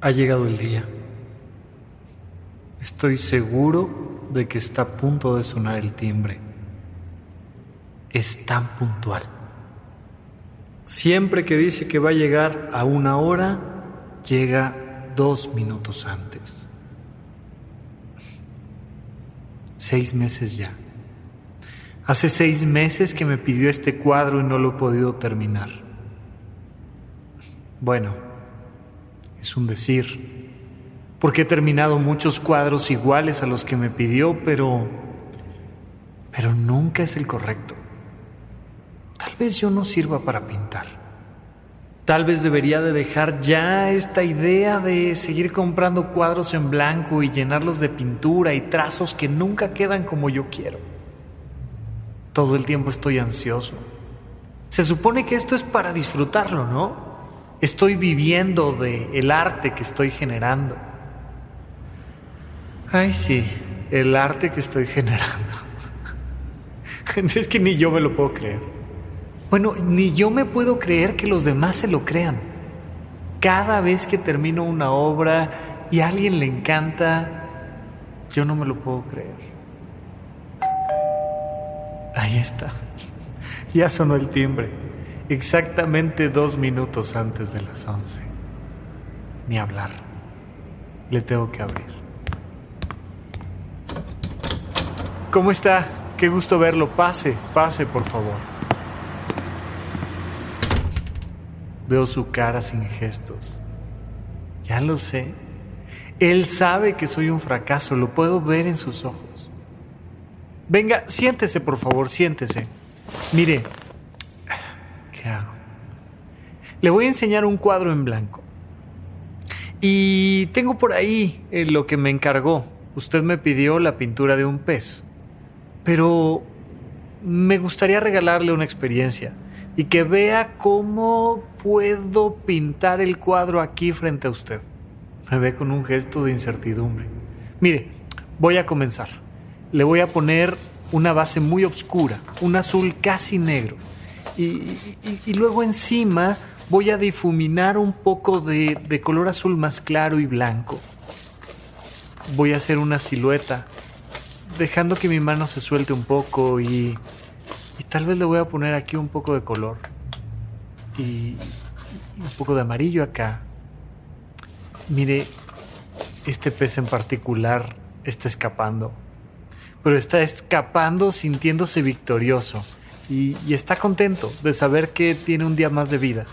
Ha llegado el día. Estoy seguro de que está a punto de sonar el timbre. Es tan puntual. Siempre que dice que va a llegar a una hora, llega dos minutos antes. Seis meses ya. Hace seis meses que me pidió este cuadro y no lo he podido terminar. Bueno, es un decir, porque he terminado muchos cuadros iguales a los que me pidió, pero pero nunca es el correcto. Tal vez yo no sirva para pintar. Tal vez debería de dejar ya esta idea de seguir comprando cuadros en blanco y llenarlos de pintura y trazos que nunca quedan como yo quiero. Todo el tiempo estoy ansioso. Se supone que esto es para disfrutarlo, ¿no? Estoy viviendo de el arte que estoy generando. Ay, sí, el arte que estoy generando. es que ni yo me lo puedo creer. Bueno, ni yo me puedo creer que los demás se lo crean. Cada vez que termino una obra y a alguien le encanta, yo no me lo puedo creer. Ahí está. Ya sonó el timbre exactamente dos minutos antes de las once. Ni hablar. Le tengo que abrir. ¿Cómo está? Qué gusto verlo. Pase, pase, por favor. Veo su cara sin gestos. Ya lo sé. Él sabe que soy un fracaso, lo puedo ver en sus ojos. Venga, siéntese, por favor, siéntese. Mire, hago? Le voy a enseñar un cuadro en blanco. Y tengo por ahí eh, lo que me encargó. Usted me pidió la pintura de un pez. Pero me gustaría regalarle una experiencia y que vea cómo puedo pintar el cuadro aquí frente a usted. Me ve con un gesto de incertidumbre. Mire, voy a comenzar. Le voy a poner una base muy oscura, un azul casi negro y, luego encima voy a difuminar un poco de, de color azul más claro y blanco. Voy a hacer una silueta, dejando que mi mano se suelte un poco y, y tal vez le voy a poner aquí un poco de color y un poco de amarillo acá. Mire, este pez en particular está escapando, pero está escapando sintiéndose victorioso y, está contento de saber que tiene un día más de vida.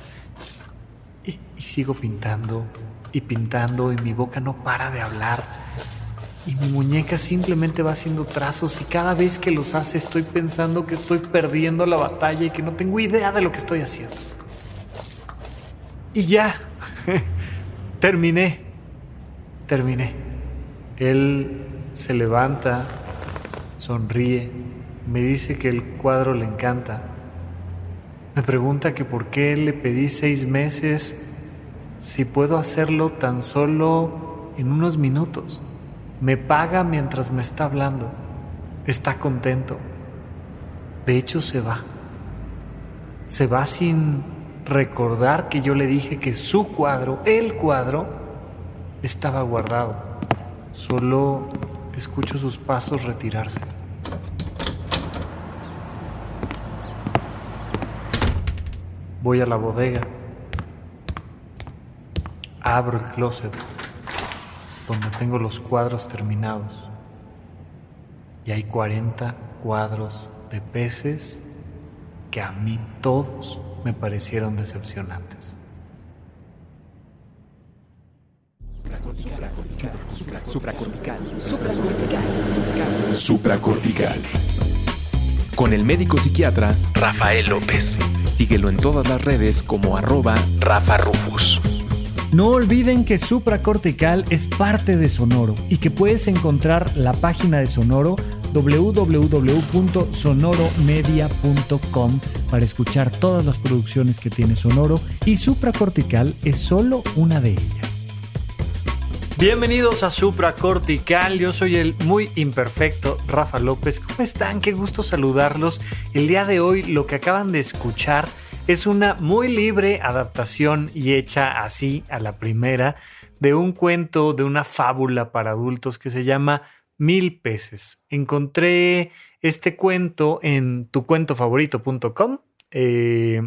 Y, sigo pintando y pintando y mi boca no para de hablar. Y mi muñeca simplemente va haciendo trazos y cada vez que los hace estoy pensando que estoy perdiendo la batalla y que no tengo idea de lo que estoy haciendo. Y ya, terminé, terminé. Él se levanta, sonríe me dice que el cuadro le encanta. Me pregunta que por qué le pedí seis meses si puedo hacerlo tan solo en unos minutos. Me paga mientras me está hablando. Está contento. De hecho, se va. Se va sin recordar que yo le dije que su cuadro, el cuadro, estaba guardado. Solo escucho sus pasos retirarse. Voy a la bodega. Abro el closet donde tengo los cuadros terminados. Y hay 40 cuadros de peces que a mí todos me parecieron decepcionantes. Supracortical. Supracortical. Con el médico psiquiatra Rafael López. Síguelo en todas las redes como arroba Rafa Rufus. No olviden que Supracortical es parte de Sonoro y que puedes encontrar la página de Sonoro www.sonoromedia.com para escuchar todas las producciones que tiene Sonoro y Supracortical es solo una de ellas. Bienvenidos a Supracortical, yo soy el muy imperfecto Rafa López. ¿Cómo están? Qué gusto saludarlos. El día de hoy lo que acaban de escuchar es una muy libre adaptación y hecha así a la primera de un cuento, de una fábula para adultos que se llama Mil peces. Encontré este cuento en tucuentofavorito.com. Eh,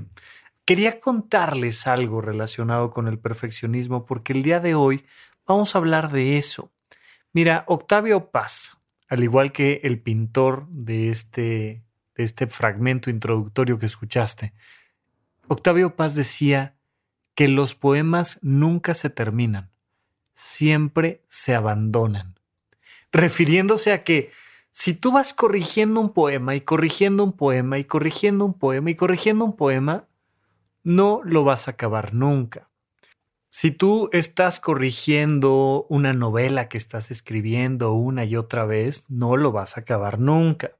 quería contarles algo relacionado con el perfeccionismo porque el día de hoy vamos a hablar de eso. Mira, Octavio Paz, al igual que el pintor de este, de este fragmento introductorio que escuchaste, Octavio Paz decía que los poemas nunca se terminan, siempre se abandonan, refiriéndose a que si tú vas corrigiendo un poema y corrigiendo un poema y corrigiendo un poema y corrigiendo un poema, no lo vas a acabar nunca. Si tú estás corrigiendo una novela que estás escribiendo una y otra vez, no lo vas a acabar nunca.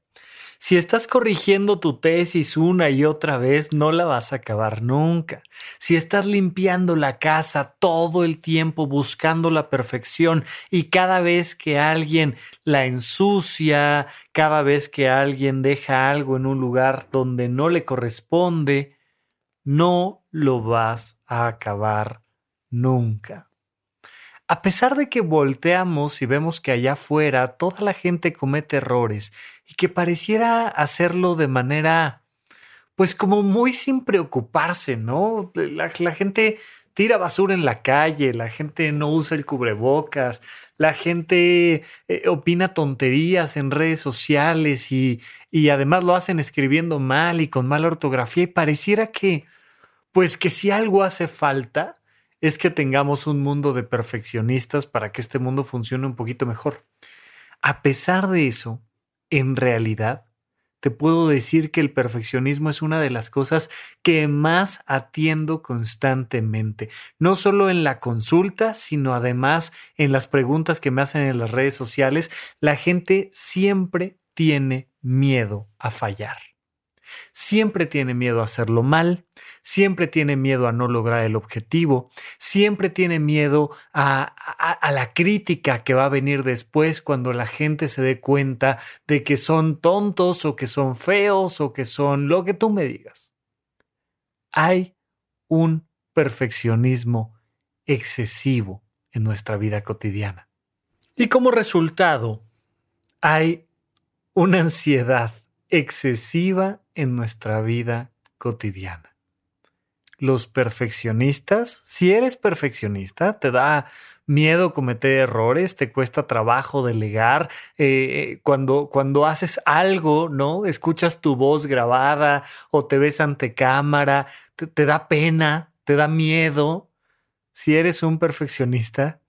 Si estás corrigiendo tu tesis una y otra vez, no la vas a acabar nunca. Si estás limpiando la casa todo el tiempo buscando la perfección y cada vez que alguien la ensucia, cada vez que alguien deja algo en un lugar donde no le corresponde, no lo vas a acabar nunca. A pesar de que volteamos y vemos que allá afuera toda la gente comete errores y que pareciera hacerlo de manera, pues como muy sin preocuparse, ¿no? La, gente tira basura en la calle, la gente no usa el cubrebocas, la gente eh, opina tonterías en redes sociales y, y además lo hacen escribiendo mal y con mala ortografía y pareciera que, pues que si algo hace falta, es que tengamos un mundo de perfeccionistas para que este mundo funcione un poquito mejor. A pesar de eso, en realidad, te puedo decir que el perfeccionismo es una de las cosas que más atiendo constantemente, no solo en la consulta, sino además en las preguntas que me hacen en las redes sociales. La gente siempre tiene miedo a fallar. Siempre tiene miedo a hacerlo mal, siempre tiene miedo a no lograr el objetivo, siempre tiene miedo a, la crítica que va a venir después cuando la gente se dé cuenta de que son tontos o que son feos o que son lo que tú me digas. Hay un perfeccionismo excesivo en nuestra vida cotidiana. Y como resultado, hay una ansiedad excesiva en nuestra vida cotidiana los perfeccionistas. Si eres perfeccionista, te da miedo cometer errores, te cuesta trabajo delegar. Eh, cuando, cuando haces algo, ¿no? Escuchas tu voz grabada o te ves ante cámara, te da pena, te da miedo. Si eres un perfeccionista,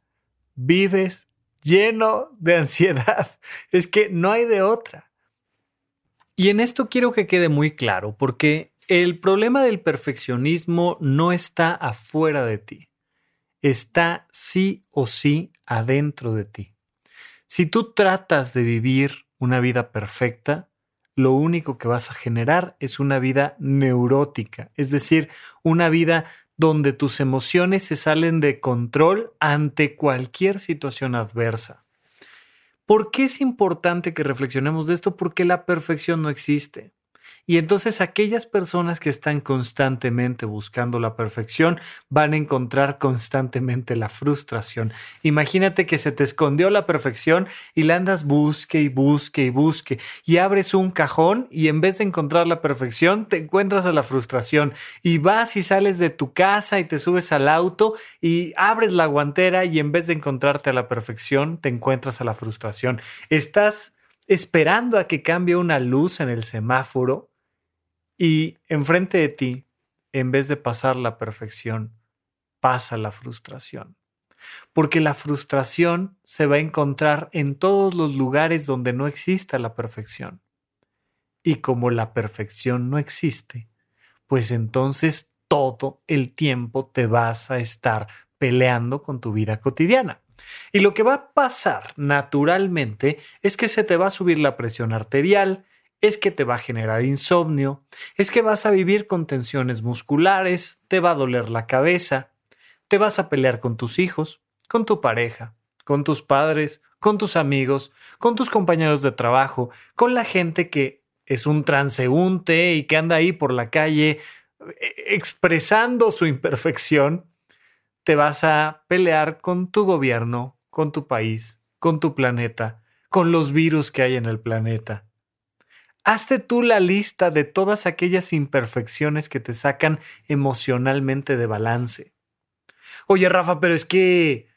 vives lleno de ansiedad. Es que no hay de otra. Y en esto quiero que quede muy claro, porque el problema del perfeccionismo no está afuera de ti, está sí o sí adentro de ti. Si tú tratas de vivir una vida perfecta, lo único que vas a generar es una vida neurótica, es decir, una vida donde tus emociones se salen de control ante cualquier situación adversa. ¿Por qué es importante que reflexionemos de esto? Porque la perfección no existe. Y entonces aquellas personas que están constantemente buscando la perfección van a encontrar constantemente la frustración. Imagínate que se te escondió la perfección y la andas busque y busque y busque y abres un cajón y en vez de encontrar la perfección te encuentras a la frustración y vas y sales de tu casa y te subes al auto y abres la guantera y en vez de encontrarte a la perfección te encuentras a la frustración. Estás esperando a que cambie una luz en el semáforo y enfrente de ti, en vez de pasar la perfección, pasa la frustración. Porque la frustración se va a encontrar en todos los lugares donde no exista la perfección. Y como la perfección no existe, pues entonces todo el tiempo te vas a estar peleando con tu vida cotidiana. Y lo que va a pasar naturalmente es que se te va a subir la presión arterial, es que te va a generar insomnio, es que vas a vivir con tensiones musculares, te va a doler la cabeza, te vas a pelear con tus hijos, con tu pareja, con tus padres, con tus amigos, con tus compañeros de trabajo, con la gente que es un transeúnte y que anda ahí por la calle eh, expresando su imperfección, te vas a pelear con tu gobierno, con tu país, con tu planeta, con los virus que hay en el planeta. Hazte tú la lista de todas aquellas imperfecciones que te sacan emocionalmente de balance. Oye, Rafa, pero es que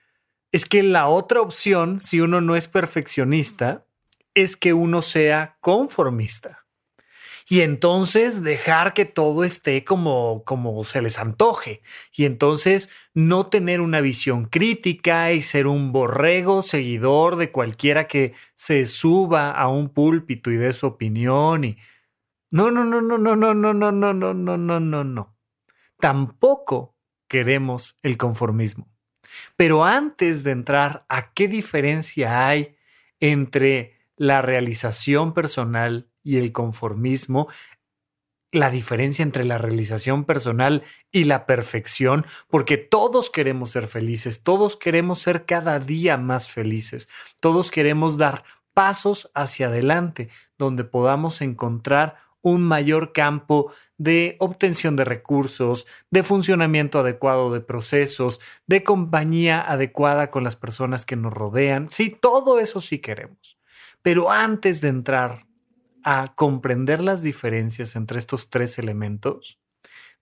es que la otra opción, si uno no es perfeccionista, es que uno sea conformista y entonces dejar que todo esté como, como se les antoje y entonces no tener una visión crítica y ser un borrego seguidor de cualquiera que se suba a un púlpito y dé su opinión y no, no, no, no, no, no, no, no, no, no, no, no, no, no. Tampoco queremos el conformismo. Pero antes de entrar a qué diferencia hay entre la realización personal y el conformismo, la diferencia entre la realización personal y la perfección, porque todos queremos ser felices, todos queremos ser cada día más felices, todos queremos dar pasos hacia adelante donde podamos encontrar un mayor campo de obtención de recursos, de funcionamiento adecuado de procesos, de compañía adecuada con las personas que nos rodean. Sí, todo eso sí queremos. Pero antes de entrar a comprender las diferencias entre estos tres elementos,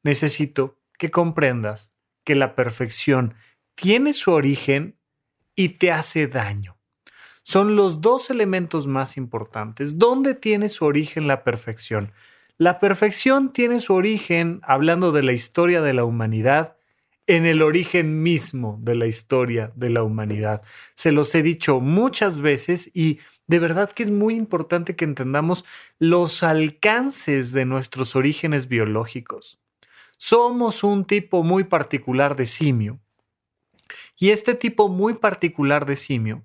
necesito que comprendas que la perfección tiene su origen y te hace daño. Son los dos elementos más importantes. ¿Dónde tiene su origen la perfección? La perfección tiene su origen, hablando de la historia de la humanidad, en el origen mismo de la historia de la humanidad. Se los he dicho muchas veces y de verdad que es muy importante que entendamos los alcances de nuestros orígenes biológicos. Somos un tipo muy particular de simio. Y este tipo muy particular de simio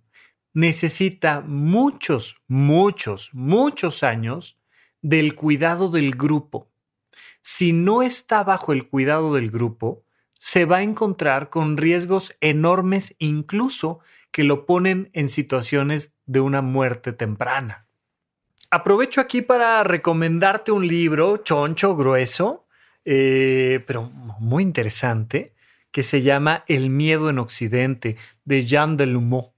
necesita muchos, muchos, muchos años del cuidado del grupo. Si no está bajo el cuidado del grupo, se va a encontrar con riesgos enormes incluso que lo ponen en situaciones de una muerte temprana. Aprovecho aquí para recomendarte un libro choncho, grueso, eh, pero muy interesante, que se llama El miedo en Occidente, de Jean Delumeau,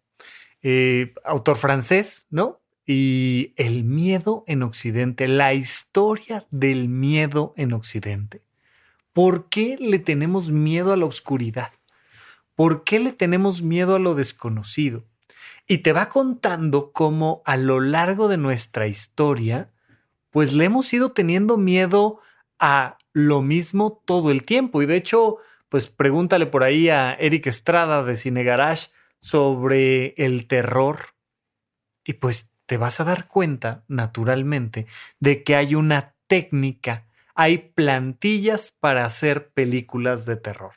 eh, autor francés, ¿no? Y el miedo en Occidente, la historia del miedo en Occidente. ¿Por qué le tenemos miedo a la oscuridad? ¿Por qué le tenemos miedo a lo desconocido? Y te va contando cómo a lo largo de nuestra historia, pues le hemos ido teniendo miedo a lo mismo todo el tiempo. Y de hecho, pues pregúntale por ahí a Eric Estrada de Cine Garage sobre el terror. Y pues te vas a dar cuenta, naturalmente, de que hay una técnica hay plantillas para hacer películas de terror.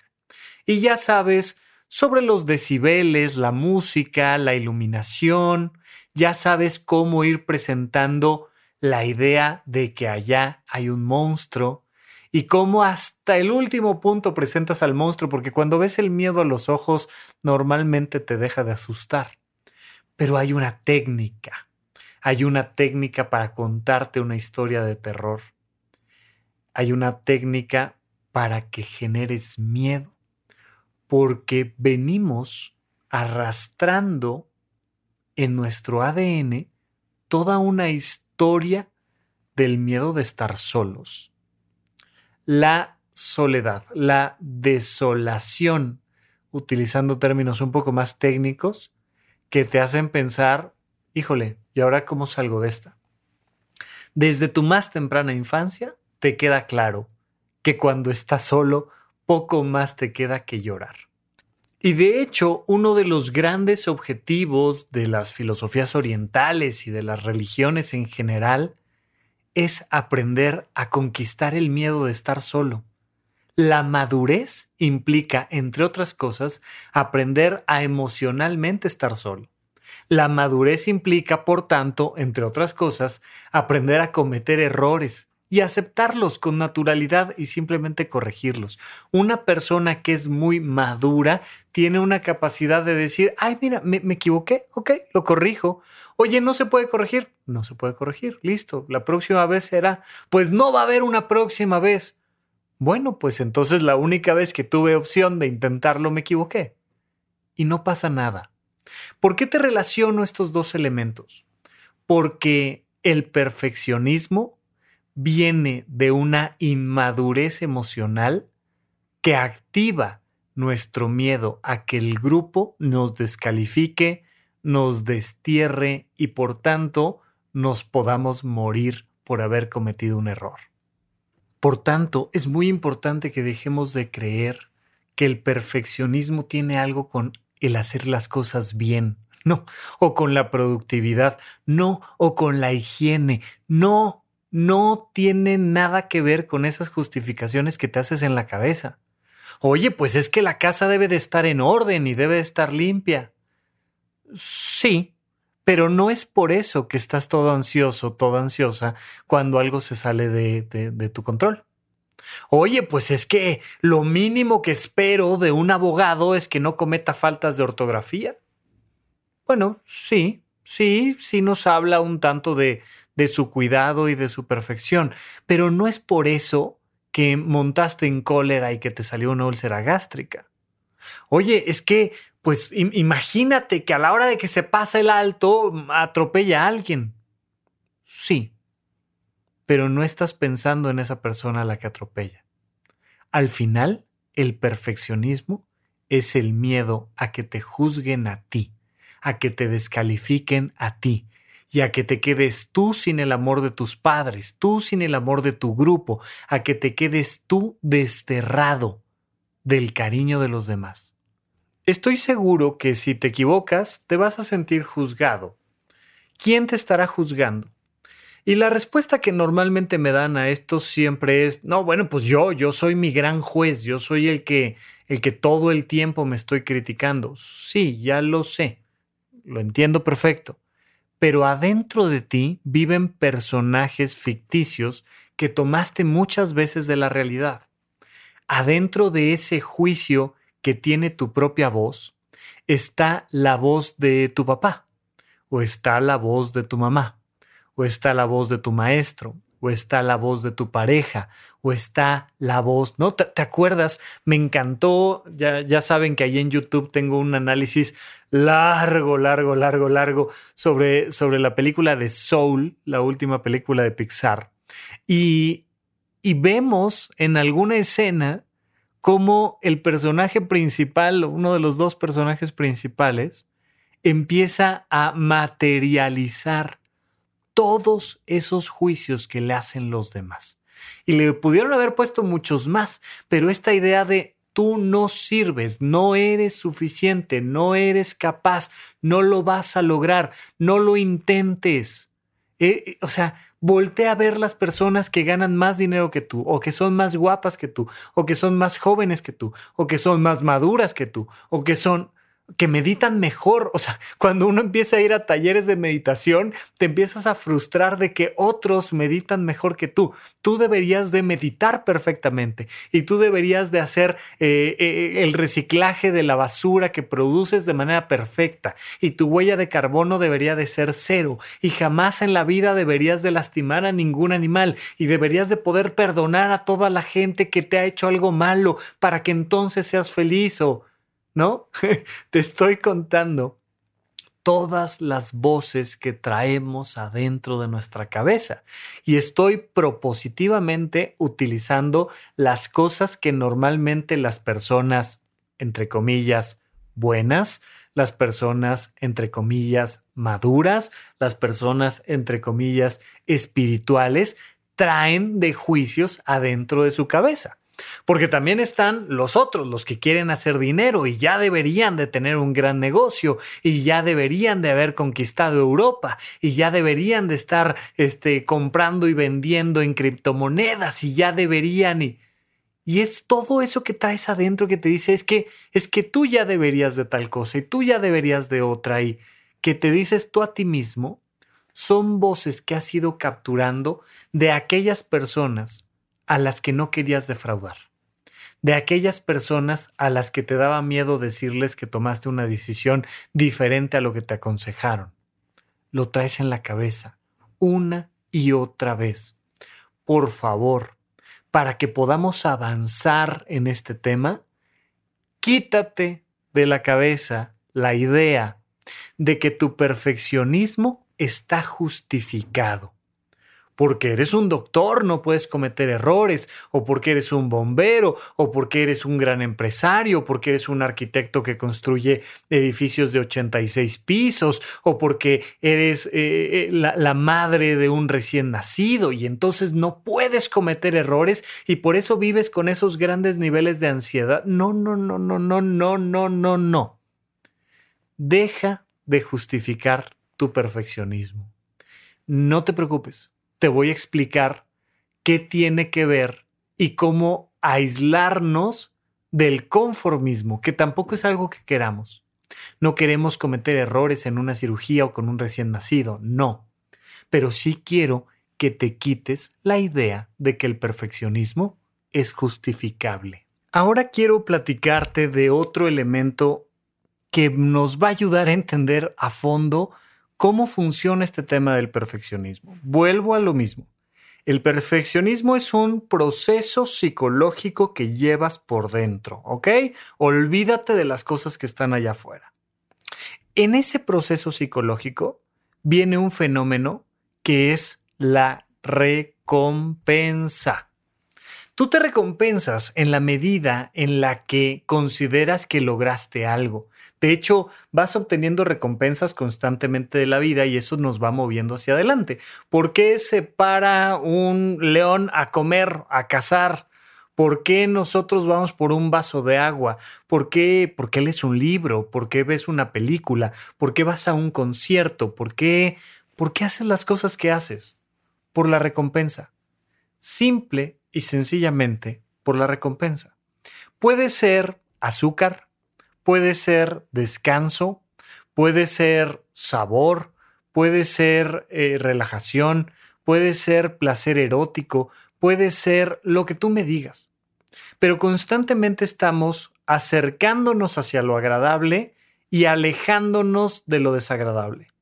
Y ya sabes sobre los decibeles, la música, la iluminación, ya sabes cómo ir presentando la idea de que allá hay un monstruo y cómo hasta el último punto presentas al monstruo, porque cuando ves el miedo a los ojos normalmente te deja de asustar. Pero hay una técnica, hay una técnica para contarte una historia de terror hay una técnica para que generes miedo, porque venimos arrastrando en nuestro ADN toda una historia del miedo de estar solos. La soledad, la desolación, utilizando términos un poco más técnicos, que te hacen pensar, híjole, ¿y ahora cómo salgo de esta? Desde tu más temprana infancia, te queda claro que cuando estás solo, poco más te queda que llorar. Y de hecho, uno de los grandes objetivos de las filosofías orientales y de las religiones en general es aprender a conquistar el miedo de estar solo. La madurez implica, entre otras cosas, aprender a emocionalmente estar solo. La madurez implica, por tanto, entre otras cosas, aprender a cometer errores y aceptarlos con naturalidad y simplemente corregirlos. Una persona que es muy madura tiene una capacidad de decir, ay, mira, me, equivoqué, ok, lo corrijo. Oye, no se puede corregir, no se puede corregir, listo. La próxima vez será, pues no va a haber una próxima vez. Bueno, pues entonces la única vez que tuve opción de intentarlo me equivoqué. Y no pasa nada. ¿Por qué te relaciono estos dos elementos? Porque el perfeccionismo viene de una inmadurez emocional que activa nuestro miedo a que el grupo nos descalifique, nos destierre y por tanto nos podamos morir por haber cometido un error. Por tanto, es muy importante que dejemos de creer que el perfeccionismo tiene algo con el hacer las cosas bien, no, o con la productividad, no, o con la higiene, no, no tiene nada que ver con esas justificaciones que te haces en la cabeza. Oye, pues es que la casa debe de estar en orden y debe de estar limpia. Sí, pero no es por eso que estás todo ansioso, toda ansiosa, cuando algo se sale de, de, tu control. Oye, pues es que lo mínimo que espero de un abogado es que no cometa faltas de ortografía. Bueno, sí, sí, sí nos habla un tanto de, de su cuidado y de su perfección, pero no es por eso que montaste en cólera y que te salió una úlcera gástrica. Oye, es que pues imagínate que a la hora de que se pasa el alto atropella a alguien. Sí, pero no estás pensando en esa persona a la que atropella. Al final, el perfeccionismo es el miedo a que te juzguen a ti, a que te descalifiquen a ti y a que te quedes tú sin el amor de tus padres, tú sin el amor de tu grupo, a que te quedes tú desterrado del cariño de los demás. Estoy seguro que si te equivocas, te vas a sentir juzgado. ¿Quién te estará juzgando? Y la respuesta que normalmente me dan a esto siempre es, no, bueno, pues yo, yo soy mi gran juez, yo soy el que, el que todo el tiempo me estoy criticando. Sí, ya lo sé, lo entiendo perfecto. Pero adentro de ti viven personajes ficticios que tomaste muchas veces de la realidad. Adentro de ese juicio que tiene tu propia voz, está la voz de tu papá, o está la voz de tu mamá, o está la voz de tu maestro, o está la voz de tu pareja, o está la voz, ¿no? ¿Te, acuerdas? Me encantó, ya, ya saben que ahí en YouTube tengo un análisis largo, largo, largo, largo sobre, sobre la película de Soul, la última película de Pixar. Y, y vemos en alguna escena cómo el personaje principal, uno de los dos personajes principales, empieza a materializar todos esos juicios que le hacen los demás. Y le pudieron haber puesto muchos más, pero esta idea de tú no sirves, no eres suficiente, no eres capaz, no lo vas a lograr, no lo intentes. Eh, eh, o sea, Voltea a ver las personas que ganan más dinero que tú, o que son más guapas que tú, o que son más jóvenes que tú, o que son más maduras que tú, o que son que meditan mejor. O sea, cuando uno empieza a ir a talleres de meditación, te empiezas a frustrar de que otros meditan mejor que tú. Tú deberías de meditar perfectamente y tú deberías de hacer eh, eh, el reciclaje de la basura que produces de manera perfecta y tu huella de carbono debería de ser cero y jamás en la vida deberías de lastimar a ningún animal y deberías de poder perdonar a toda la gente que te ha hecho algo malo para que entonces seas feliz o ¿no? Te estoy contando todas las voces que traemos adentro de nuestra cabeza y estoy propositivamente utilizando las cosas que normalmente las personas, entre comillas, buenas, las personas, entre comillas, maduras, las personas, entre comillas, espirituales, traen de juicios adentro de su cabeza. Porque también están los otros, los que quieren hacer dinero y ya deberían de tener un gran negocio y ya deberían de haber conquistado Europa y ya deberían de estar este, comprando y vendiendo en criptomonedas y ya deberían y... Y es todo eso que traes adentro que te dice es que es que tú ya deberías de tal cosa y tú ya deberías de otra y que te dices tú a ti mismo son voces que has ido capturando de aquellas personas a las que no querías defraudar, de aquellas personas a las que te daba miedo decirles que tomaste una decisión diferente a lo que te aconsejaron. Lo traes en la cabeza una y otra vez. Por favor, para que podamos avanzar en este tema, quítate de la cabeza la idea de que tu perfeccionismo está justificado porque eres un doctor no puedes cometer errores, o porque eres un bombero, o porque eres un gran empresario, porque eres un arquitecto que construye edificios de 86 pisos, o porque eres eh, eh, la, la madre de un recién nacido y entonces no puedes cometer errores y por eso vives con esos grandes niveles de ansiedad. No, no, no, no, no, no, no, no, no. Deja de justificar tu perfeccionismo. No te preocupes te voy a explicar qué tiene que ver y cómo aislarnos del conformismo, que tampoco es algo que queramos. No queremos cometer errores en una cirugía o con un recién nacido, no. Pero sí quiero que te quites la idea de que el perfeccionismo es justificable. Ahora quiero platicarte de otro elemento que nos va a ayudar a entender a fondo ¿Cómo funciona este tema del perfeccionismo? Vuelvo a lo mismo. El perfeccionismo es un proceso psicológico que llevas por dentro, ¿ok? Olvídate de las cosas que están allá afuera. En ese proceso psicológico viene un fenómeno que es la recompensa. Tú te recompensas en la medida en la que consideras que lograste algo. De hecho, vas obteniendo recompensas constantemente de la vida y eso nos va moviendo hacia adelante. ¿Por qué se para un león a comer, a cazar? ¿Por qué nosotros vamos por un vaso de agua? ¿Por qué, ¿Por qué lees un libro? ¿Por qué ves una película? ¿Por qué vas a un concierto? ¿Por qué, ¿Por qué haces las cosas que haces? Por la recompensa. Simple y sencillamente por la recompensa. Puede ser azúcar, puede ser descanso, puede ser sabor, puede ser eh, relajación, puede ser placer erótico, puede ser lo que tú me digas. Pero constantemente estamos acercándonos hacia lo agradable y alejándonos de lo desagradable.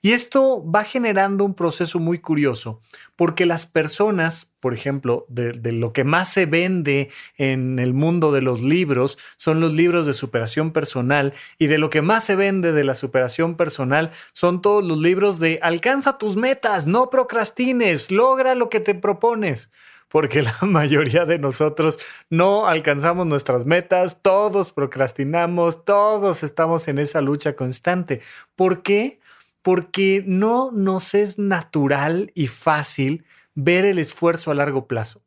Y esto va generando un proceso muy curioso, porque las personas, por ejemplo, de, lo que más se vende en el mundo de los libros son los libros de superación personal, y de lo que más se vende de la superación personal son todos los libros de alcanza tus metas, no procrastines, logra lo que te propones porque la mayoría de nosotros no alcanzamos nuestras metas, todos procrastinamos, todos estamos en esa lucha constante. ¿Por qué? Porque no nos es natural y fácil ver el esfuerzo a largo plazo.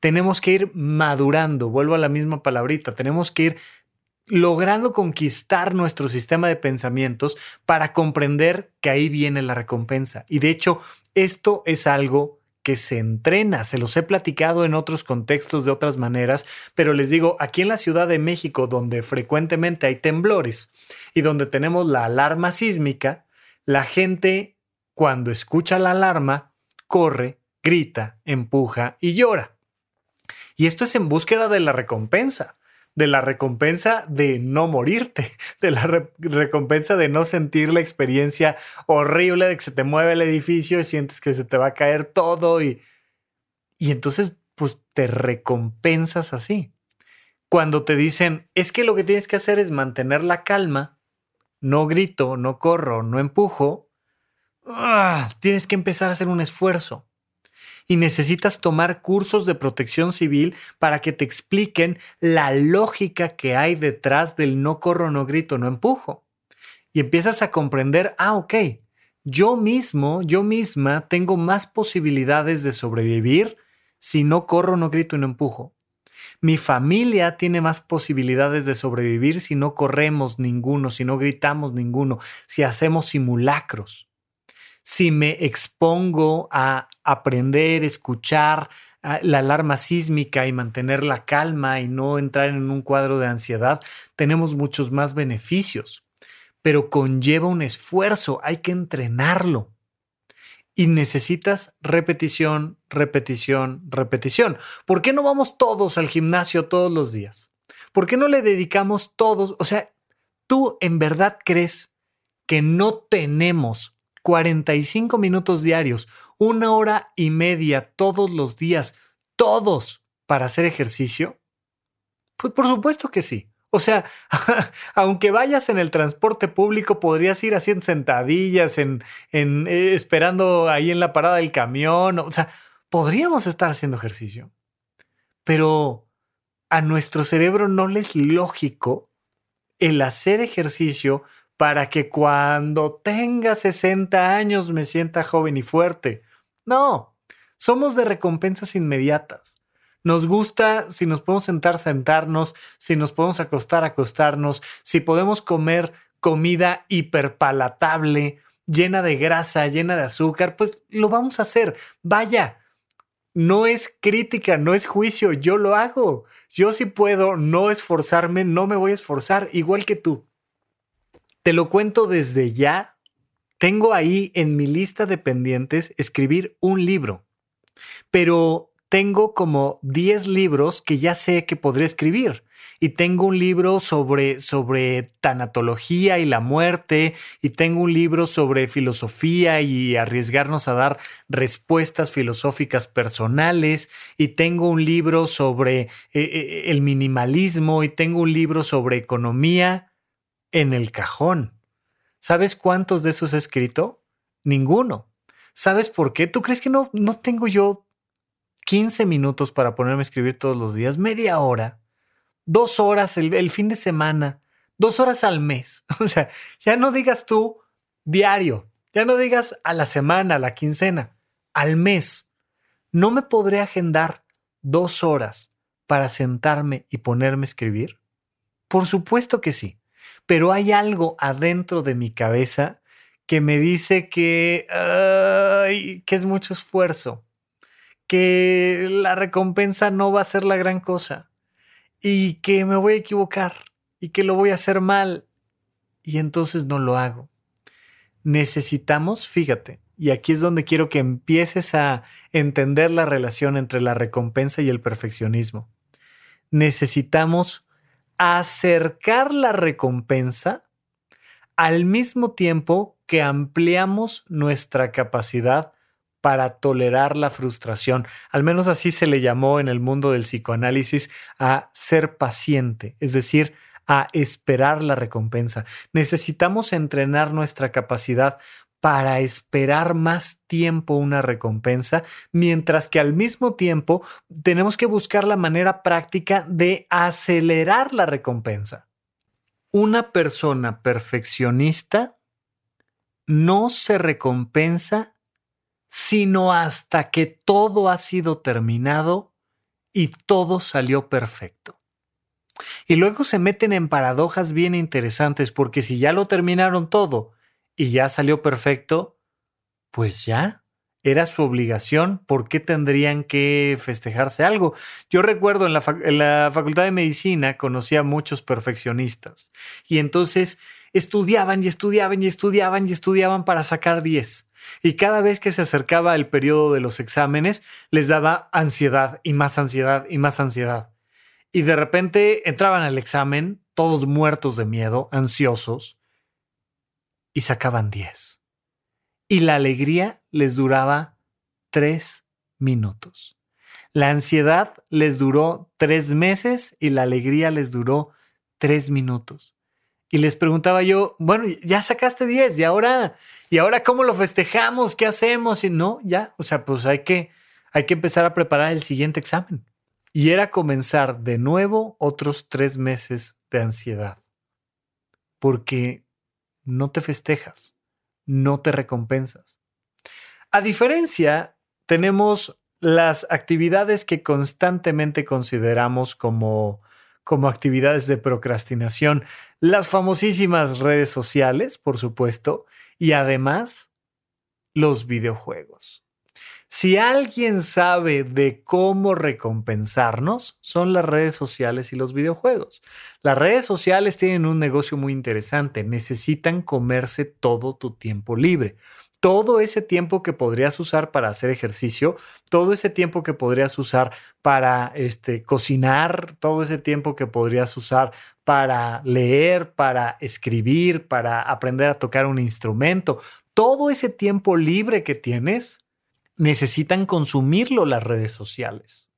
Tenemos que ir madurando, vuelvo a la misma palabrita, tenemos que ir logrando conquistar nuestro sistema de pensamientos para comprender que ahí viene la recompensa. Y de hecho, esto es algo que se entrena, se los he platicado en otros contextos de otras maneras, pero les digo, aquí en la Ciudad de México, donde frecuentemente hay temblores y donde tenemos la alarma sísmica, la gente, cuando escucha la alarma, corre, grita, empuja y llora. Y esto es en búsqueda de la recompensa, de la recompensa de no morirte, de la recompensa de no sentir la experiencia horrible de que se te mueve el edificio y sientes que se te va a caer todo y, y entonces pues te recompensas así. Cuando te dicen, es que lo que tienes que hacer es mantener la calma, no grito, no corro, no empujo, ¡ah! tienes que empezar a hacer un esfuerzo. Y necesitas tomar cursos de protección civil para que te expliquen la lógica que hay detrás del no corro, no grito, no empujo. Y empiezas a comprender, ah, ok, yo mismo, yo misma tengo más posibilidades de sobrevivir si no corro, no grito y no empujo. Mi familia tiene más posibilidades de sobrevivir si no corremos ninguno, si no gritamos ninguno, si hacemos simulacros. Si me expongo a aprender, escuchar la alarma sísmica y mantener la calma y no entrar en un cuadro de ansiedad, tenemos muchos más beneficios. Pero conlleva un esfuerzo, hay que entrenarlo y necesitas repetición, repetición, repetición. ¿Por qué no vamos todos al gimnasio todos los días? ¿Por qué no le dedicamos todos? O sea, ¿tú en verdad crees que no tenemos 45 minutos diarios, una hora y media todos los días, todos para hacer ejercicio? Pues por supuesto que sí. O sea, aunque vayas en el transporte público, podrías ir haciendo sentadillas, en, en eh, esperando ahí en la parada del camión. O sea, podríamos estar haciendo ejercicio. Pero a nuestro cerebro no le es lógico el hacer ejercicio para que cuando tenga 60 años me sienta joven y fuerte. No, somos de recompensas inmediatas. Nos gusta si nos podemos sentar, sentarnos, si nos podemos acostar, acostarnos, si podemos comer comida hiperpalatable, llena de grasa, llena de azúcar, pues lo vamos a hacer. Vaya, no es crítica, no es juicio, yo lo hago. Yo si puedo no esforzarme, no me voy a esforzar, igual que tú. Te lo cuento desde ya. Tengo ahí en mi lista de pendientes escribir un libro, pero tengo como 10 libros que ya sé que podré escribir. Y tengo un libro sobre, sobre tanatología y la muerte, y tengo un libro sobre filosofía y arriesgarnos a dar respuestas filosóficas personales, y tengo un libro sobre eh, eh, el minimalismo, y tengo un libro sobre economía en el cajón. ¿Sabes cuántos de esos he escrito? Ninguno. ¿Sabes por qué? ¿Tú crees que no, no tengo yo 15 minutos para ponerme a escribir todos los días, media hora, dos horas el, fin de semana, dos horas al mes. O sea, ya no digas tú diario, ya no digas a la semana, a la quincena, al mes. ¿No me podré agendar dos horas para sentarme y ponerme a escribir? Por supuesto que sí, pero hay algo adentro de mi cabeza que me dice que, que es mucho esfuerzo, que la recompensa no va a ser la gran cosa y que me voy a equivocar y que lo voy a hacer mal y entonces no lo hago. Necesitamos, fíjate, y aquí es donde quiero que empieces a entender la relación entre la recompensa y el perfeccionismo. Necesitamos acercar la recompensa al mismo tiempo que ampliamos nuestra capacidad para tolerar la frustración. Al menos así se le llamó en el mundo del psicoanálisis a ser paciente, es decir, a esperar la recompensa. Necesitamos entrenar nuestra capacidad para esperar más tiempo una recompensa, mientras que al mismo tiempo tenemos que buscar la manera práctica de acelerar la recompensa. Una persona perfeccionista no se recompensa sino hasta que todo ha sido terminado y todo salió perfecto. Y luego se meten en paradojas bien interesantes porque si ya lo terminaron todo y ya salió perfecto, pues ya, era su obligación, ¿por qué tendrían que festejarse algo? Yo recuerdo en la, en la Facultad de Medicina conocí a muchos perfeccionistas y entonces estudiaban y estudiaban y estudiaban y estudiaban para sacar 10 y cada vez que se acercaba el periodo de los exámenes, les daba ansiedad y más ansiedad y más ansiedad. Y de repente entraban al examen, todos muertos de miedo, ansiosos, y sacaban 10. Y la alegría les duraba tres minutos. La ansiedad les duró tres meses y la alegría les duró tres minutos. Y les preguntaba yo, bueno, ya sacaste 10 y ahora, ¿y ahora cómo lo festejamos? ¿Qué hacemos? Y no, ya, o sea, pues hay que, hay que empezar a preparar el siguiente examen. Y era comenzar de nuevo otros tres meses de ansiedad. Porque no te festejas, no te recompensas. A diferencia, tenemos las actividades que constantemente consideramos como, como actividades de procrastinación, las famosísimas redes sociales, por supuesto, y además los videojuegos. Si alguien sabe de cómo recompensarnos, son las redes sociales y los videojuegos. Las redes sociales tienen un negocio muy interesante. Necesitan comerse todo tu tiempo libre. Todo ese tiempo que podrías usar para hacer ejercicio, todo ese tiempo que podrías usar para este, cocinar, todo ese tiempo que podrías usar para leer, para escribir, para aprender a tocar un instrumento, todo ese tiempo libre que tienes, necesitan consumirlo las redes sociales.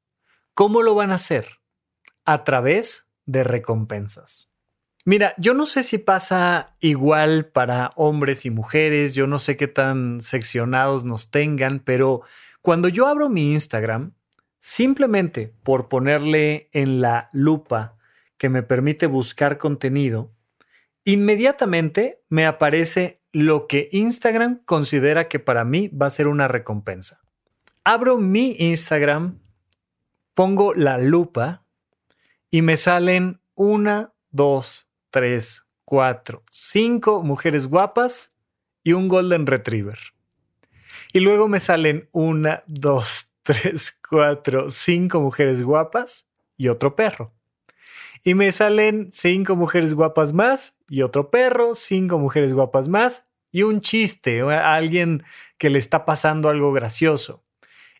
¿Cómo lo van a hacer? A través de recompensas. Mira, yo no sé si pasa igual para hombres y mujeres, yo no sé qué tan seccionados nos tengan, pero cuando yo abro mi Instagram, simplemente por ponerle en la lupa que me permite buscar contenido, inmediatamente me aparece lo que Instagram considera que para mí va a ser una recompensa. Abro mi Instagram, pongo la lupa y me salen una, dos, tres, cuatro, cinco mujeres guapas y un golden retriever. Y luego me salen una, dos, tres, cuatro, cinco mujeres guapas y otro perro. Y me salen cinco mujeres guapas más y otro perro, cinco mujeres guapas más y un chiste, alguien que le está pasando algo gracioso.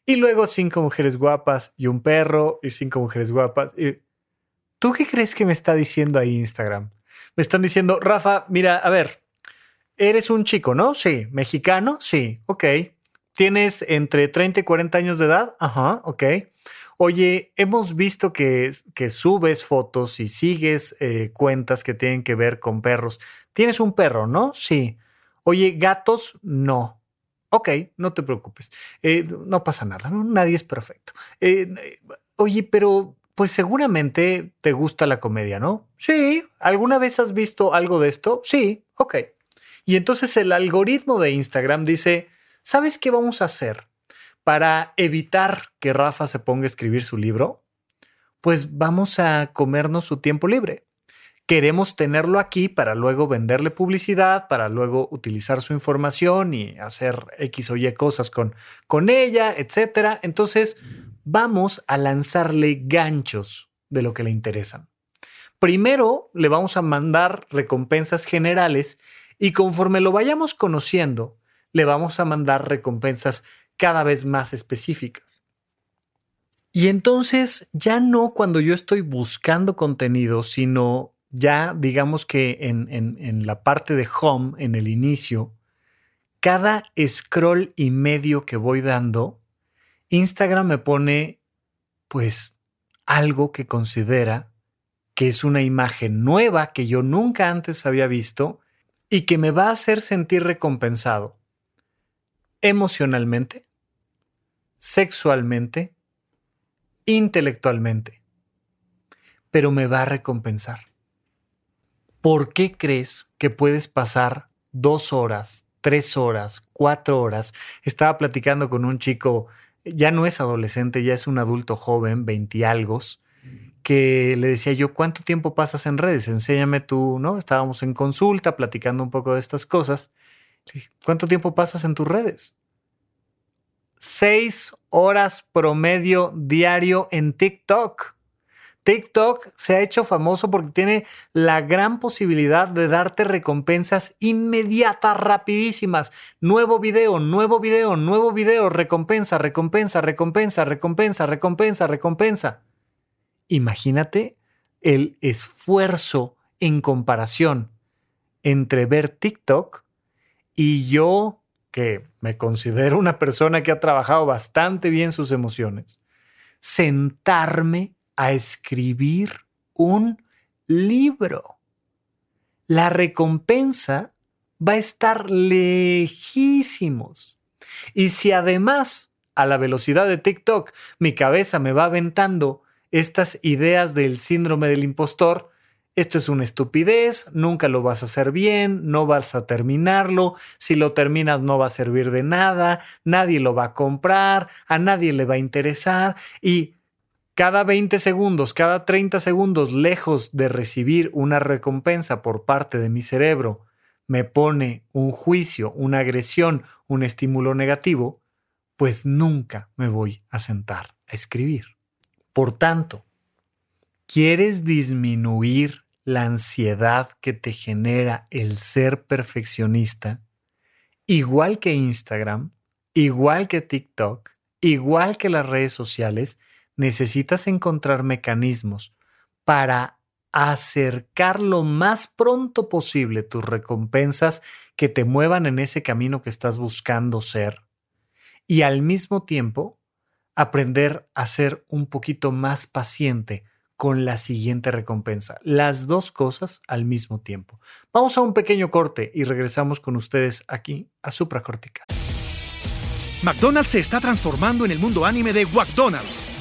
Y luego cinco mujeres guapas y un perro y cinco mujeres guapas. ¿Tú qué crees que me está diciendo ahí Instagram? Me están diciendo, Rafa, mira, a ver, eres un chico, ¿no? Sí. ¿Mexicano? Sí. Ok. ¿Tienes entre 30 y 40 años de edad? Ajá, ok. Oye, hemos visto que, que subes fotos y sigues eh, cuentas que tienen que ver con perros. ¿Tienes un perro, no? Sí. Oye, gatos, no. Ok, no te preocupes. Eh, no pasa nada, nadie es perfecto. Eh, oye, pero pues seguramente te gusta la comedia, ¿no? Sí. ¿Alguna vez has visto algo de esto? Sí. Ok. Y entonces el algoritmo de Instagram dice, ¿sabes qué vamos a hacer? para evitar que Rafa se ponga a escribir su libro, pues vamos a comernos su tiempo libre. Queremos tenerlo aquí para luego venderle publicidad, para luego utilizar su información y hacer X o Y cosas con, con ella, etc. Entonces, vamos a lanzarle ganchos de lo que le interesan. Primero, le vamos a mandar recompensas generales y conforme lo vayamos conociendo, le vamos a mandar recompensas cada vez más específicas. Y entonces ya no cuando yo estoy buscando contenido, sino ya digamos que en, en, la parte de home, en el inicio, cada scroll y medio que voy dando, Instagram me pone pues algo que considera que es una imagen nueva que yo nunca antes había visto y que me va a hacer sentir recompensado emocionalmente, sexualmente, intelectualmente, pero me va a recompensar. ¿Por qué crees que puedes pasar dos horas, tres horas, cuatro horas? Estaba platicando con un chico, ya no es adolescente, ya es un adulto joven, veintialgos, que le decía yo, ¿cuánto tiempo pasas en redes? Enséñame tú, ¿no? Estábamos en consulta platicando un poco de estas cosas. ¿Cuánto tiempo pasas en tus redes? seis horas promedio diario en TikTok. TikTok se ha hecho famoso porque tiene la gran posibilidad de darte recompensas inmediatas, rapidísimas. Nuevo video, nuevo video, nuevo video, recompensa, recompensa, recompensa, recompensa, recompensa, recompensa. Imagínate el esfuerzo en comparación entre ver TikTok y yo que me considero una persona que ha trabajado bastante bien sus emociones, sentarme a escribir un libro. La recompensa va a estar lejísimos. Y si además a la velocidad de TikTok mi cabeza me va aventando estas ideas del síndrome del impostor, esto es una estupidez, nunca lo vas a hacer bien, no vas a terminarlo, si lo terminas no va a servir de nada, nadie lo va a comprar, a nadie le va a interesar y cada 20 segundos, cada 30 segundos, lejos de recibir una recompensa por parte de mi cerebro, me pone un juicio, una agresión, un estímulo negativo, pues nunca me voy a sentar a escribir. Por tanto, ¿Quieres disminuir la ansiedad que te genera el ser perfeccionista? Igual que Instagram, igual que TikTok, igual que las redes sociales, necesitas encontrar mecanismos para acercar lo más pronto posible tus recompensas que te muevan en ese camino que estás buscando ser y al mismo tiempo aprender a ser un poquito más paciente con la siguiente recompensa. Las dos cosas al mismo tiempo. Vamos a un pequeño corte y regresamos con ustedes aquí a Supracortical. McDonald's se está transformando en el mundo anime de McDonald's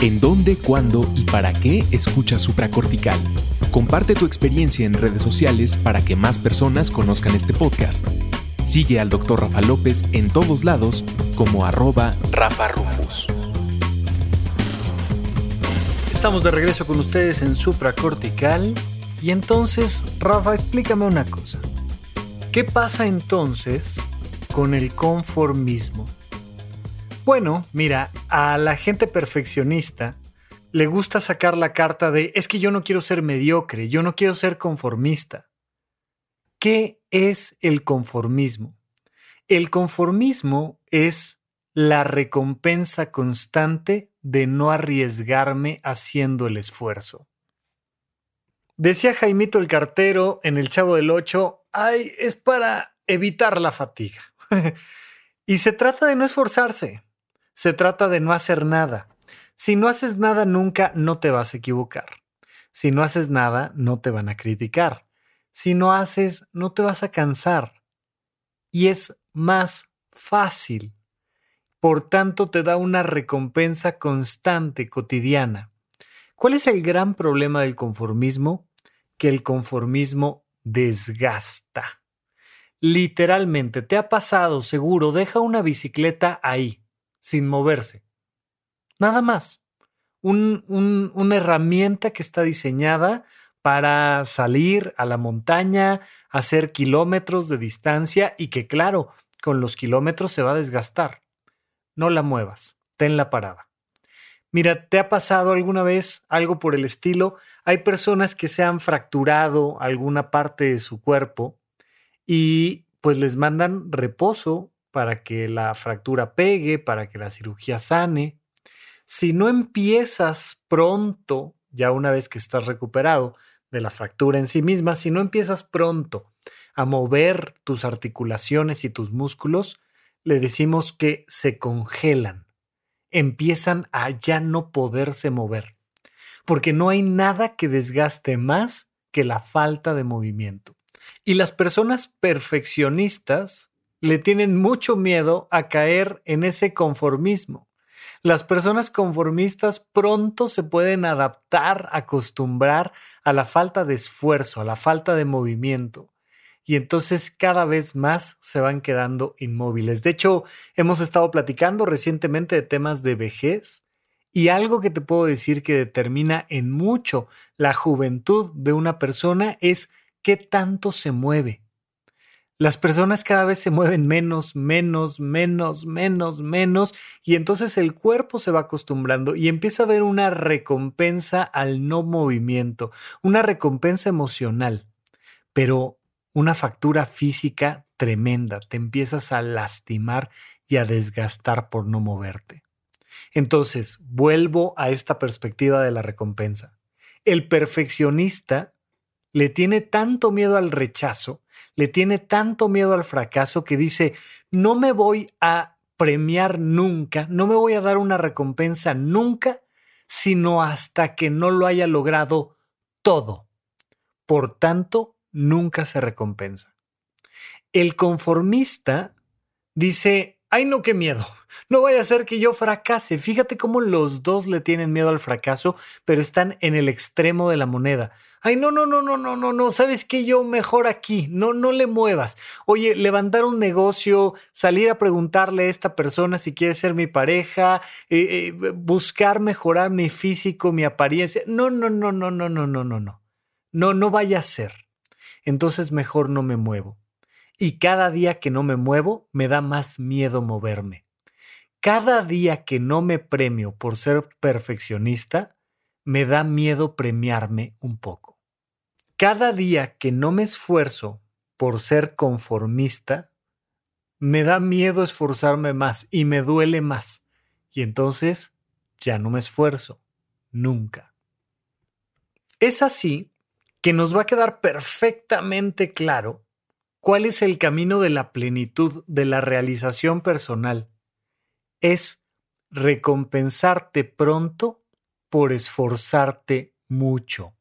¿En dónde, cuándo y para qué escuchas supracortical? Comparte tu experiencia en redes sociales para que más personas conozcan este podcast. Sigue al Dr. Rafa López en todos lados como arroba Rafa Rufus. Estamos de regreso con ustedes en supracortical. Y entonces, Rafa, explícame una cosa. ¿Qué pasa entonces con el conformismo? Bueno, mira, a la gente perfeccionista le gusta sacar la carta de es que yo no quiero ser mediocre, yo no quiero ser conformista. ¿Qué es el conformismo? El conformismo es la recompensa constante de no arriesgarme haciendo el esfuerzo. Decía Jaimito el cartero en El Chavo del Ocho, ay, es para evitar la fatiga. y se trata de no esforzarse, se trata de no hacer nada. Si no haces nada nunca, no te vas a equivocar. Si no haces nada, no te van a criticar. Si no haces, no te vas a cansar. Y es más fácil por tanto te da una recompensa constante, cotidiana. ¿Cuál es el gran problema del conformismo? Que el conformismo desgasta. Literalmente, te ha pasado, seguro, deja una bicicleta ahí, sin moverse. Nada más. una herramienta que está diseñada para salir a la montaña, hacer kilómetros de distancia y que, claro, con los kilómetros se va a desgastar no la muevas, tenla parada. Mira, ¿te ha pasado alguna vez algo por el estilo? Hay personas que se han fracturado alguna parte de su cuerpo y pues les mandan reposo para que la fractura pegue, para que la cirugía sane. Si no empiezas pronto, ya una vez que estás recuperado de la fractura en sí misma, si no empiezas pronto a mover tus articulaciones y tus músculos, le decimos que se congelan, empiezan a ya no poderse mover, porque no hay nada que desgaste más que la falta de movimiento. Y las personas perfeccionistas le tienen mucho miedo a caer en ese conformismo. Las personas conformistas pronto se pueden adaptar, acostumbrar a la falta de esfuerzo, a la falta de movimiento y entonces cada vez más se van quedando inmóviles. De hecho, hemos estado platicando recientemente de temas de vejez y algo que te puedo decir que determina en mucho la juventud de una persona es qué tanto se mueve. Las personas cada vez se mueven menos, menos, menos, menos, menos, y entonces el cuerpo se va acostumbrando y empieza a haber una recompensa al no movimiento, una recompensa emocional. Pero una factura física tremenda, te empiezas a lastimar y a desgastar por no moverte. Entonces, vuelvo a esta perspectiva de la recompensa. El perfeccionista le tiene tanto miedo al rechazo, le tiene tanto miedo al fracaso que dice, no me voy a premiar nunca, no me voy a dar una recompensa nunca, sino hasta que no lo haya logrado todo. Por tanto, nunca se recompensa. El conformista dice, ay no, qué miedo, no vaya a ser que yo fracase. Fíjate cómo los dos le tienen miedo al fracaso, pero están en el extremo de la moneda. Ay, no, no, no, no, no, no, no, sabes que yo mejor aquí, no, no le muevas. Oye, levantar un negocio, salir a preguntarle a esta persona si quiere ser mi pareja, eh, eh, buscar mejorar mi físico, mi apariencia. No, no, no, no, no, no, no, no, no. No, no vaya a ser. Entonces mejor no me muevo. Y cada día que no me muevo, me da más miedo moverme. Cada día que no me premio por ser perfeccionista, me da miedo premiarme un poco. Cada día que no me esfuerzo por ser conformista, me da miedo esforzarme más y me duele más. Y entonces ya no me esfuerzo, nunca. Es así que nos va a quedar perfectamente claro cuál es el camino de la plenitud, de la realización personal es recompensarte pronto por esforzarte mucho.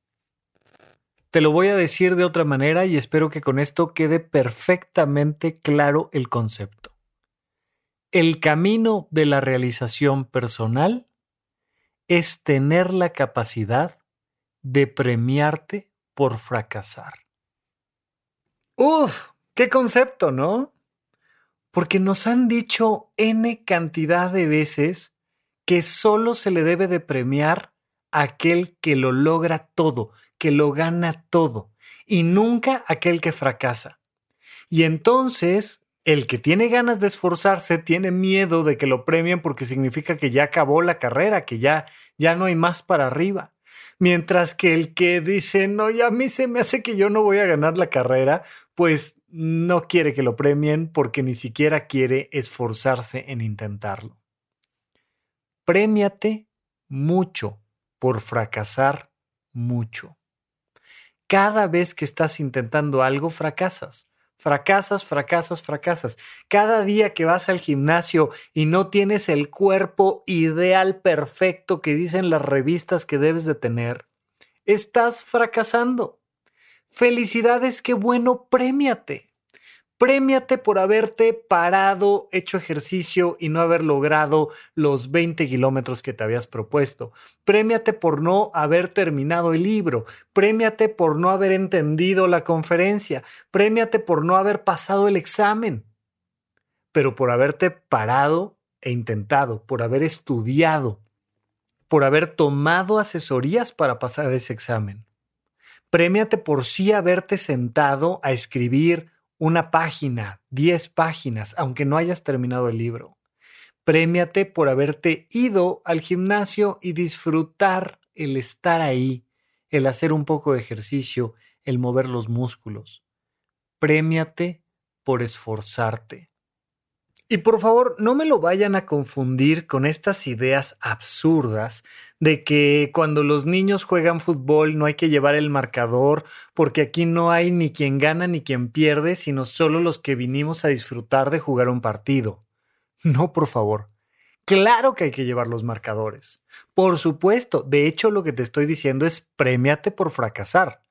Te lo voy a decir de otra manera y espero que con esto quede perfectamente claro el concepto. El camino de la realización personal es tener la capacidad de premiarte por fracasar. Uf, qué concepto, ¿no? porque nos han dicho n cantidad de veces que solo se le debe de premiar a aquel que lo logra todo, que lo gana todo, y nunca aquel que fracasa. Y entonces, el que tiene ganas de esforzarse tiene miedo de que lo premien porque significa que ya acabó la carrera, que ya, ya no hay más para arriba. Mientras que el que dice, no, ya a mí se me hace que yo no voy a ganar la carrera, pues no quiere que lo premien porque ni siquiera quiere esforzarse en intentarlo. Premiate mucho por fracasar mucho. Cada vez que estás intentando algo, fracasas. Fracasas, fracasas, fracasas. Cada día que vas al gimnasio y no tienes el cuerpo ideal perfecto que dicen las revistas que debes de tener, estás fracasando. Felicidades, qué bueno, premiate. Premiate por haberte parado, hecho ejercicio y no haber logrado los 20 kilómetros que te habías propuesto. Premiate por no haber terminado el libro. Premiate por no haber entendido la conferencia. Premiate por no haber pasado el examen. Pero por haberte parado e intentado, por haber estudiado, por haber tomado asesorías para pasar ese examen. Premiate por sí haberte sentado a escribir una página, diez páginas, aunque no hayas terminado el libro. Premiate por haberte ido al gimnasio y disfrutar el estar ahí, el hacer un poco de ejercicio, el mover los músculos. Premiate por esforzarte. Y por favor, no me lo vayan a confundir con estas ideas absurdas de que cuando los niños juegan fútbol no hay que llevar el marcador porque aquí no hay ni quien gana ni quien pierde, sino solo los que vinimos a disfrutar de jugar un partido. No, por favor. Claro que hay que llevar los marcadores. Por supuesto, de hecho lo que te estoy diciendo es premiate por fracasar.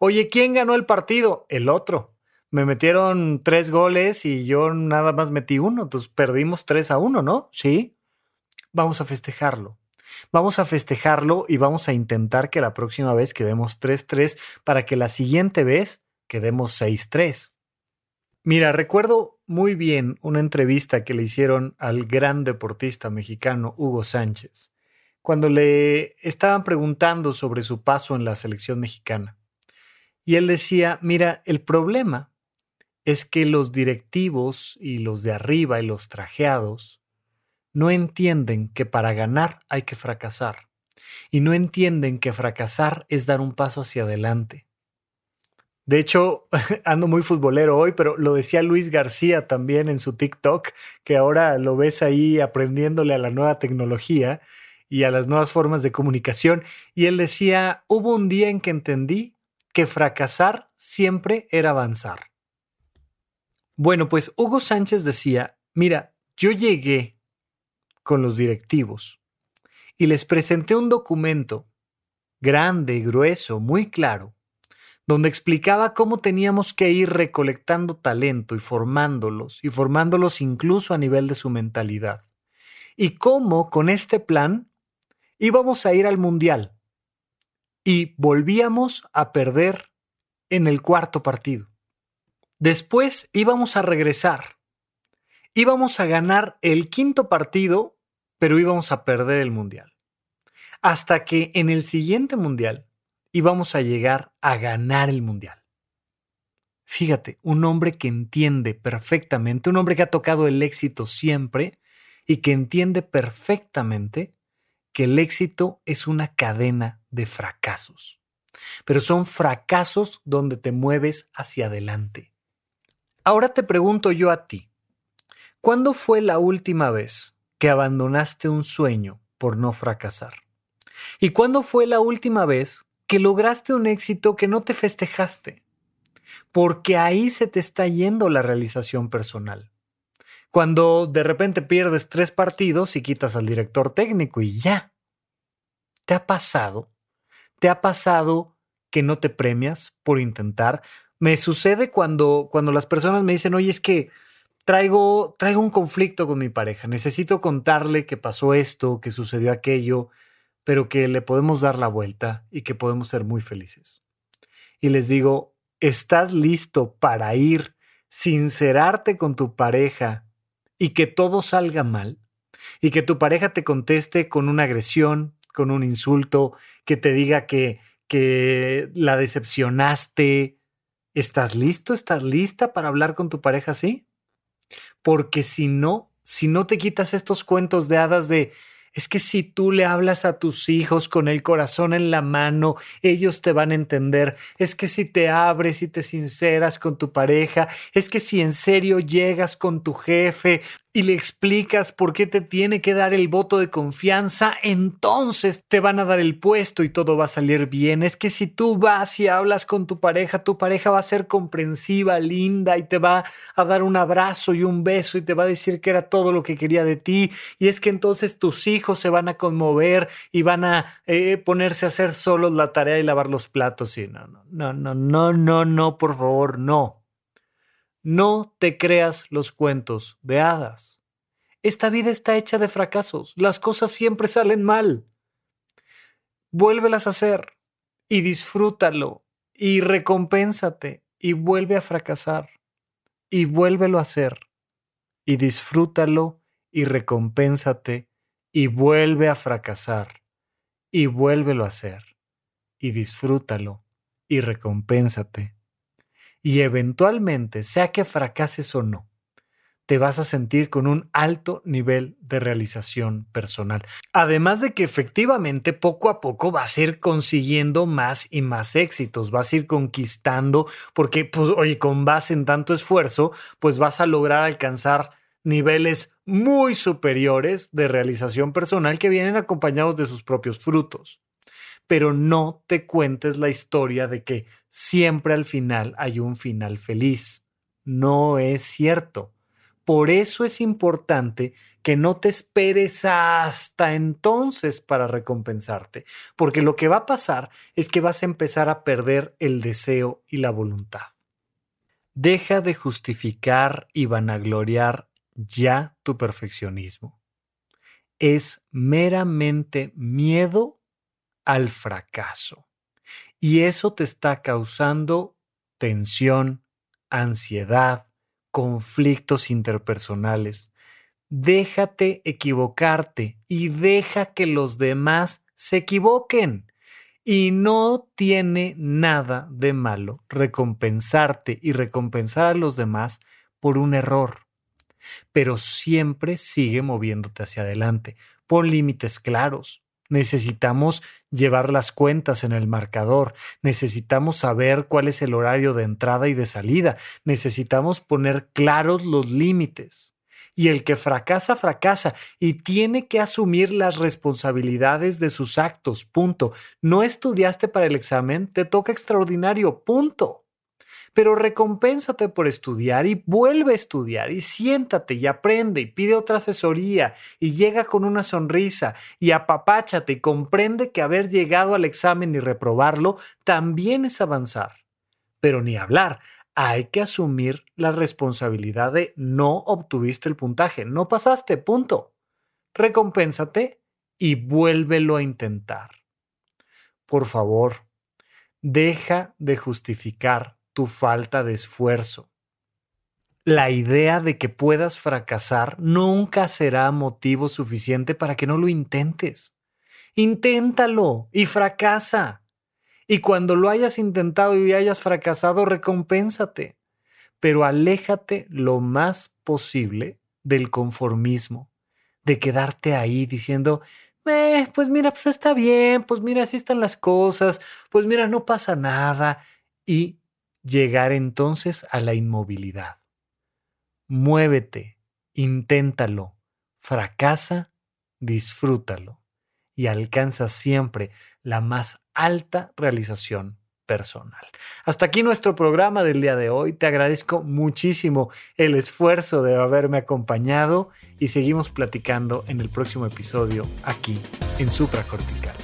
Oye, ¿quién ganó el partido? El otro me metieron tres goles y yo nada más metí uno, entonces perdimos tres a uno, ¿no? Sí. Vamos a festejarlo. Vamos a festejarlo y vamos a intentar que la próxima vez quedemos 3-3 para que la siguiente vez quedemos 6-3. Mira, recuerdo muy bien una entrevista que le hicieron al gran deportista mexicano Hugo Sánchez, cuando le estaban preguntando sobre su paso en la selección mexicana. Y él decía, mira, el problema es que los directivos y los de arriba y los trajeados no entienden que para ganar hay que fracasar y no entienden que fracasar es dar un paso hacia adelante. De hecho, ando muy futbolero hoy, pero lo decía Luis García también en su TikTok, que ahora lo ves ahí aprendiéndole a la nueva tecnología y a las nuevas formas de comunicación. Y él decía, hubo un día en que entendí que fracasar siempre era avanzar. Bueno, pues Hugo Sánchez decía, mira, yo llegué con los directivos y les presenté un documento grande, grueso, muy claro, donde explicaba cómo teníamos que ir recolectando talento y formándolos, y formándolos incluso a nivel de su mentalidad. Y cómo con este plan íbamos a ir al Mundial. Y volvíamos a perder en el cuarto partido. Después íbamos a regresar. Íbamos a ganar el quinto partido, pero íbamos a perder el Mundial. Hasta que en el siguiente Mundial íbamos a llegar a ganar el mundial. Fíjate, un hombre que entiende perfectamente, un hombre que ha tocado el éxito siempre y que entiende perfectamente que el éxito es una cadena de fracasos. Pero son fracasos donde te mueves hacia adelante. Ahora te pregunto yo a ti, ¿cuándo fue la última vez que abandonaste un sueño por no fracasar? ¿Y cuándo fue la última vez que lograste un éxito que no te festejaste, porque ahí se te está yendo la realización personal. Cuando de repente pierdes tres partidos y quitas al director técnico y ya. ¿Te ha pasado? ¿Te ha pasado que no te premias por intentar? Me sucede cuando, cuando las personas me dicen, oye, es que traigo, traigo un conflicto con mi pareja, necesito contarle que pasó esto, que sucedió aquello, pero que le podemos dar la vuelta y que podemos ser muy felices. Y les digo, ¿estás listo para ir, sincerarte con tu pareja y que todo salga mal? Y que tu pareja te conteste con una agresión, con un insulto, que te diga que, que la decepcionaste. ¿Estás listo? ¿Estás lista para hablar con tu pareja así? Porque si no, si no te quitas estos cuentos de hadas de es que si tú le hablas a tus hijos con el corazón en la mano, ellos te van a entender. Es que si te abres y te sinceras con tu pareja, es que si en serio llegas con tu jefe y le explicas por qué te tiene que dar el voto de confianza, entonces te van a dar el puesto y todo va a salir bien. Es que si tú vas y hablas con tu pareja, tu pareja va a ser comprensiva, linda y te va a dar un abrazo y un beso y te va a decir que era todo lo que quería de ti. Y es que entonces tus hijos se van a conmover y van a eh, ponerse a hacer solos la tarea y lavar los platos. Y no, no, no, no, no, no, no, por favor, no. No te creas los cuentos de hadas. Esta vida está hecha de fracasos. Las cosas siempre salen mal. Vuélvelas a hacer y disfrútalo y recompénsate y vuelve a fracasar y vuélvelo a hacer y disfrútalo y recompénsate y vuelve a fracasar y vuélvelo a hacer y disfrútalo y recompénsate y eventualmente, sea que fracases o no, te vas a sentir con un alto nivel de realización personal. Además de que efectivamente poco a poco vas a ir consiguiendo más y más éxitos, vas a ir conquistando, porque pues oye, con base en tanto esfuerzo, pues vas a lograr alcanzar niveles muy superiores de realización personal que vienen acompañados de sus propios frutos pero no te cuentes la historia de que siempre al final hay un final feliz. No es cierto. Por eso es importante que no te esperes hasta entonces para recompensarte, porque lo que va a pasar es que vas a empezar a perder el deseo y la voluntad. Deja de justificar y vanagloriar ya tu perfeccionismo. Es meramente miedo al fracaso. Y eso te está causando tensión, ansiedad, conflictos interpersonales. Déjate equivocarte y deja que los demás se equivoquen. Y no tiene nada de malo recompensarte y recompensar a los demás por un error. Pero siempre sigue moviéndote hacia adelante. Pon límites claros. Necesitamos llevar las cuentas en el marcador, necesitamos saber cuál es el horario de entrada y de salida, necesitamos poner claros los límites. Y el que fracasa, fracasa y tiene que asumir las responsabilidades de sus actos. Punto. No estudiaste para el examen, te toca extraordinario. Punto pero recompénsate por estudiar y vuelve a estudiar y siéntate y aprende y pide otra asesoría y llega con una sonrisa y apapáchate y comprende que haber llegado al examen y reprobarlo también es avanzar. Pero ni hablar, hay que asumir la responsabilidad de no obtuviste el puntaje, no pasaste, punto. Recompénsate y vuélvelo a intentar. Por favor, deja de justificar tu falta de esfuerzo. La idea de que puedas fracasar nunca será motivo suficiente para que no lo intentes. Inténtalo y fracasa. Y cuando lo hayas intentado y hayas fracasado, recompénsate. Pero aléjate lo más posible del conformismo, de quedarte ahí diciendo, eh, pues mira, pues está bien, pues mira, así están las cosas, pues mira, no pasa nada. Y llegar entonces a la inmovilidad. Muévete, inténtalo, fracasa, disfrútalo y alcanza siempre la más alta realización personal. Hasta aquí nuestro programa del día de hoy. Te agradezco muchísimo el esfuerzo de haberme acompañado y seguimos platicando en el próximo episodio aquí en Supracortical.